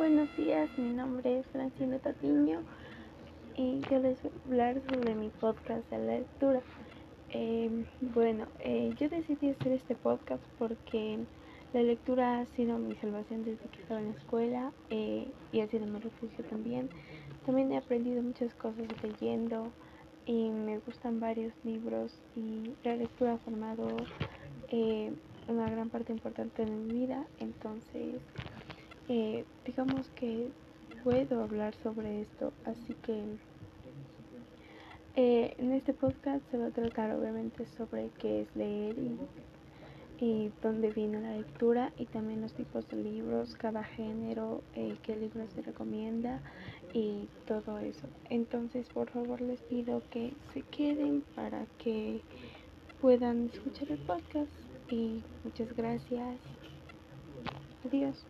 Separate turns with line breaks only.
Buenos días, mi nombre es Francina Tatiño y yo les voy a hablar sobre mi podcast de la lectura. Eh, bueno, eh, yo decidí hacer este podcast porque la lectura ha sido mi salvación desde que estaba en la escuela eh, y ha sido mi refugio también. También he aprendido muchas cosas leyendo y me gustan varios libros y la lectura ha formado una gran parte importante de mi vida, entonces eh, digamos que puedo hablar sobre esto, así que eh, en este podcast se va a tratar obviamente sobre qué es leer y, dónde viene la lectura y también los tipos de libros, cada género, eh, qué libros se recomienda y todo eso. Entonces por favor les pido que se queden para que puedan escuchar el podcast y muchas gracias. Adiós.